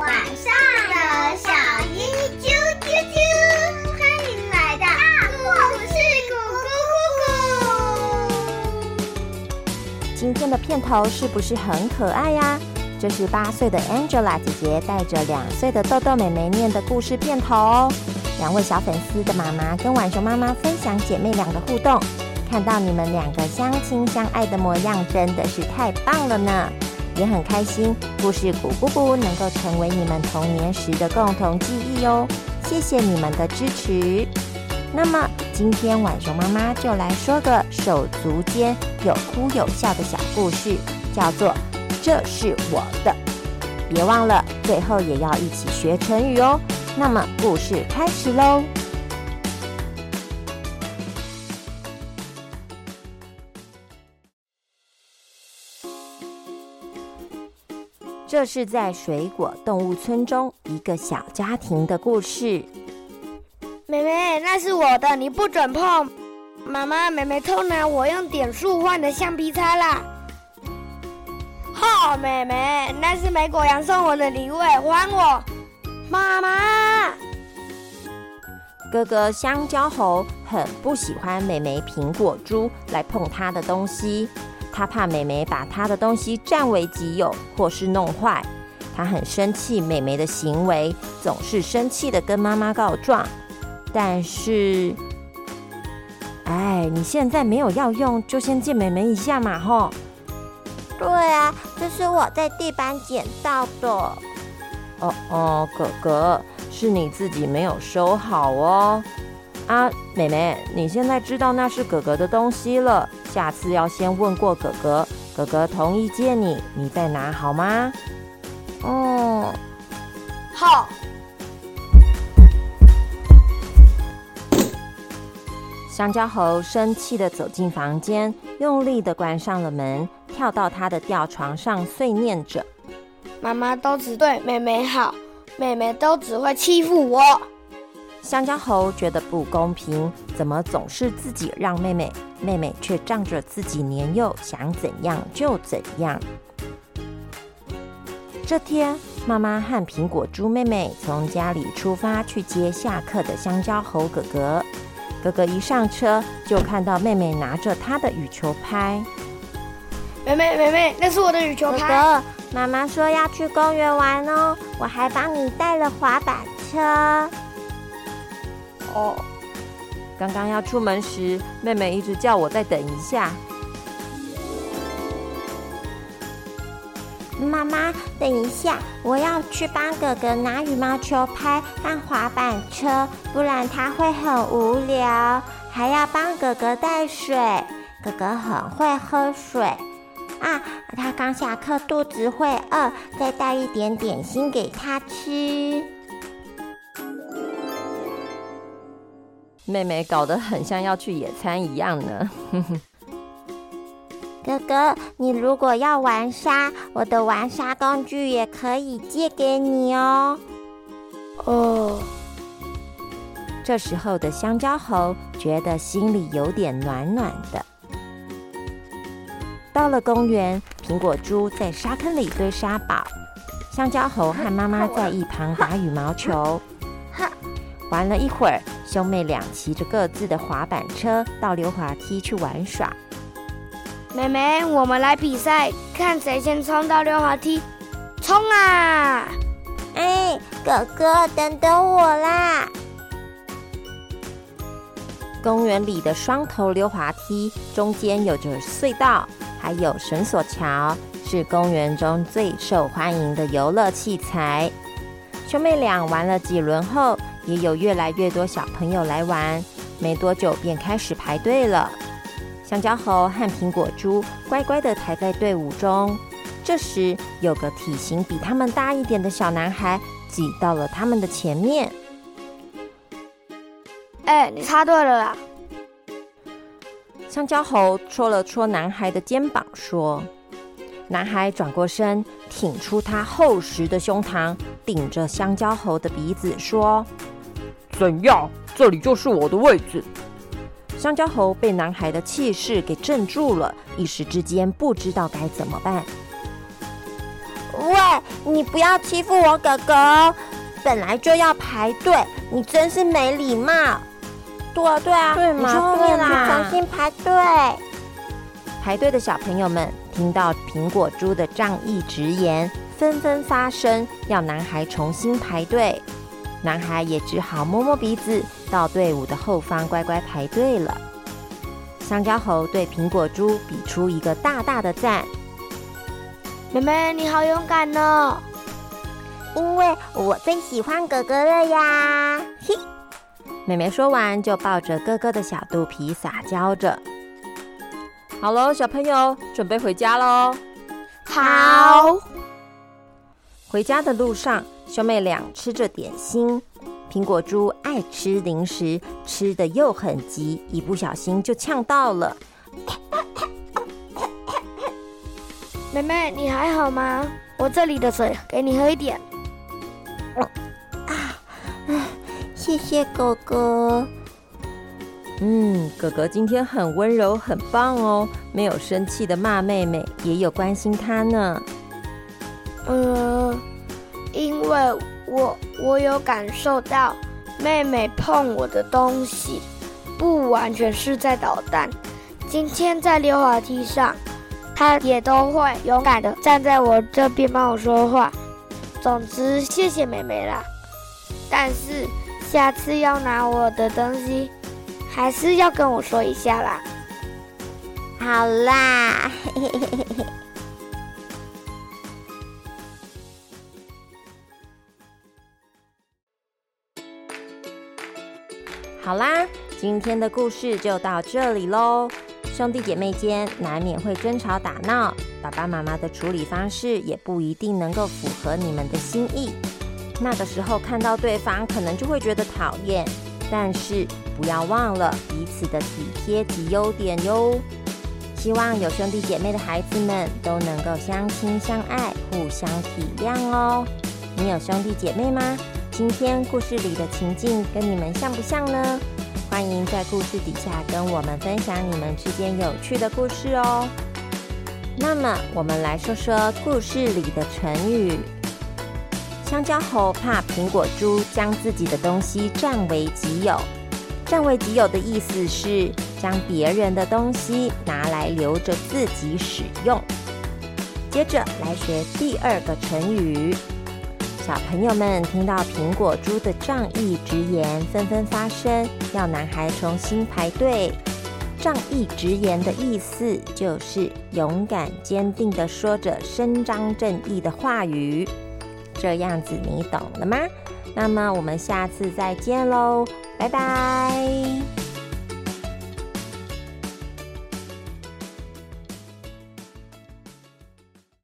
晚上的小鸡啾啾啾，欢迎来到故事咕咕咕。今天的片头是不是很可爱呀？这是八岁的 Angela 姐姐带着两岁的豆豆妹妹念的故事片头哦。两位小粉丝的妈妈跟浣熊妈妈分享姐妹俩的互动，看到你们两个相亲相爱的模样，真的是太棒了呢！也很开心，故事谷姑姑能够成为你们童年时的共同记忆哦。谢谢你们的支持。那么今天晚熊妈妈就来说个手足间有哭有笑的小故事，叫做“这是我的”。别忘了最后也要一起学成语哦。那么故事开始喽。这是在水果动物村中一个小家庭的故事。妹妹，那是我的，你不准碰。妈妈，妹妹偷拿我用点数换的橡皮擦啦。好，妹妹，那是美果羊送我的礼物，还我。妈妈，哥哥香蕉猴很不喜欢妹妹苹果猪来碰他的东西。他怕妹妹把他的东西占为己有，或是弄坏。他很生气妹妹的行为，总是生气的跟妈妈告状。但是，哎，你现在没有要用，就先借妹妹一下嘛，吼。对啊，这是我在地板捡到的。哦哦，哥哥，是你自己没有收好哦。啊，妹妹，你现在知道那是哥哥的东西了。下次要先问过哥哥，哥哥同意借你，你再拿好吗？哦，好。香蕉猴生气的走进房间，用力的关上了门，跳到他的吊床上，碎念着：“妈妈都只对妹妹好，妹妹都只会欺负我。”香蕉猴觉得不公平，怎么总是自己让妹妹，妹妹却仗着自己年幼，想怎样就怎样。这天，妈妈和苹果猪妹妹从家里出发去接下课的香蕉猴哥哥。哥哥一上车，就看到妹妹拿着他的羽球拍。妹妹，妹妹，那是我的羽球拍。哥哥，妈妈说要去公园玩哦，我还帮你带了滑板车。哦，刚刚要出门时，妹妹一直叫我再等一下。妈妈，等一下，我要去帮哥哥拿羽毛球拍和滑板车，不然他会很无聊。还要帮哥哥带水，哥哥很会喝水啊。他刚下课，肚子会饿，再带一点点心给他吃。妹妹搞得很像要去野餐一样呢。哥哥，你如果要玩沙，我的玩沙工具也可以借给你哦。哦。这时候的香蕉猴觉得心里有点暖暖的。到了公园，苹果猪在沙坑里堆沙堡，香蕉猴和妈妈在一旁打羽毛球。玩了一会儿。兄妹俩骑着各自的滑板车到溜滑梯去玩耍。妹妹，我们来比赛，看谁先冲到溜滑梯。冲啊！哎，哥哥，等等我啦！公园里的双头溜滑梯中间有着隧道，还有绳索桥，是公园中最受欢迎的游乐器材。兄妹俩玩了几轮后。也有越来越多小朋友来玩，没多久便开始排队了。香蕉猴和苹果猪乖乖的排在队伍中。这时，有个体型比他们大一点的小男孩挤到了他们的前面。哎，你插队了啦！香蕉猴戳了戳男孩的肩膀，说：“男孩转过身，挺出他厚实的胸膛，顶着香蕉猴的鼻子说。”怎样？这里就是我的位置。香蕉猴被男孩的气势给镇住了，一时之间不知道该怎么办。喂，你不要欺负我哥哥哦！本来就要排队，你真是没礼貌。对啊，对啊，对嘛？你去后面啦，重新排队。排队的小朋友们听到苹果猪的仗义直言，纷纷发声，要男孩重新排队。男孩也只好摸摸鼻子，到队伍的后方乖乖排队了。香蕉猴对苹果猪比出一个大大的赞。妹妹，你好勇敢哦！因为我最喜欢哥哥了呀！嘿，妹妹说完就抱着哥哥的小肚皮撒娇着。好喽，小朋友，准备回家喽！好。回家的路上，兄妹俩吃着点心。苹果猪爱吃零食，吃的又很急，一不小心就呛到了。妹妹，你还好吗？我这里的水给你喝一点。啊，谢谢哥哥。嗯，哥哥今天很温柔，很棒哦，没有生气的骂妹妹，也有关心她呢。嗯，因为我我有感受到妹妹碰我的东西，不完全是在捣蛋。今天在溜滑梯上。她也都会勇敢的站在我这边帮我说话。总之，谢谢妹妹啦。但是下次要拿我的东西，还是要跟我说一下啦。好啦，嘿嘿嘿好啦，今天的故事就到这里喽。兄弟姐妹间难免会争吵打闹，爸爸妈妈的处理方式也不一定能够符合你们的心意。那个时候看到对方，可能就会觉得讨厌。但是不要忘了彼此的体贴及优点哟。希望有兄弟姐妹的孩子们都能够相亲相爱，互相体谅哦。你有兄弟姐妹吗？今天故事里的情境跟你们像不像呢？欢迎在故事底下跟我们分享你们之间有趣的故事哦。那么，我们来说说故事里的成语。香蕉猴怕苹果猪将自己的东西占为己有。占为己有的意思是将别人的东西拿来留着自己使用。接着来学第二个成语。小朋友们听到苹果猪的仗义直言，纷纷发声，要男孩重新排队。仗义直言的意思就是勇敢坚定的说着伸张正义的话语。这样子你懂了吗？那么我们下次再见喽，拜拜。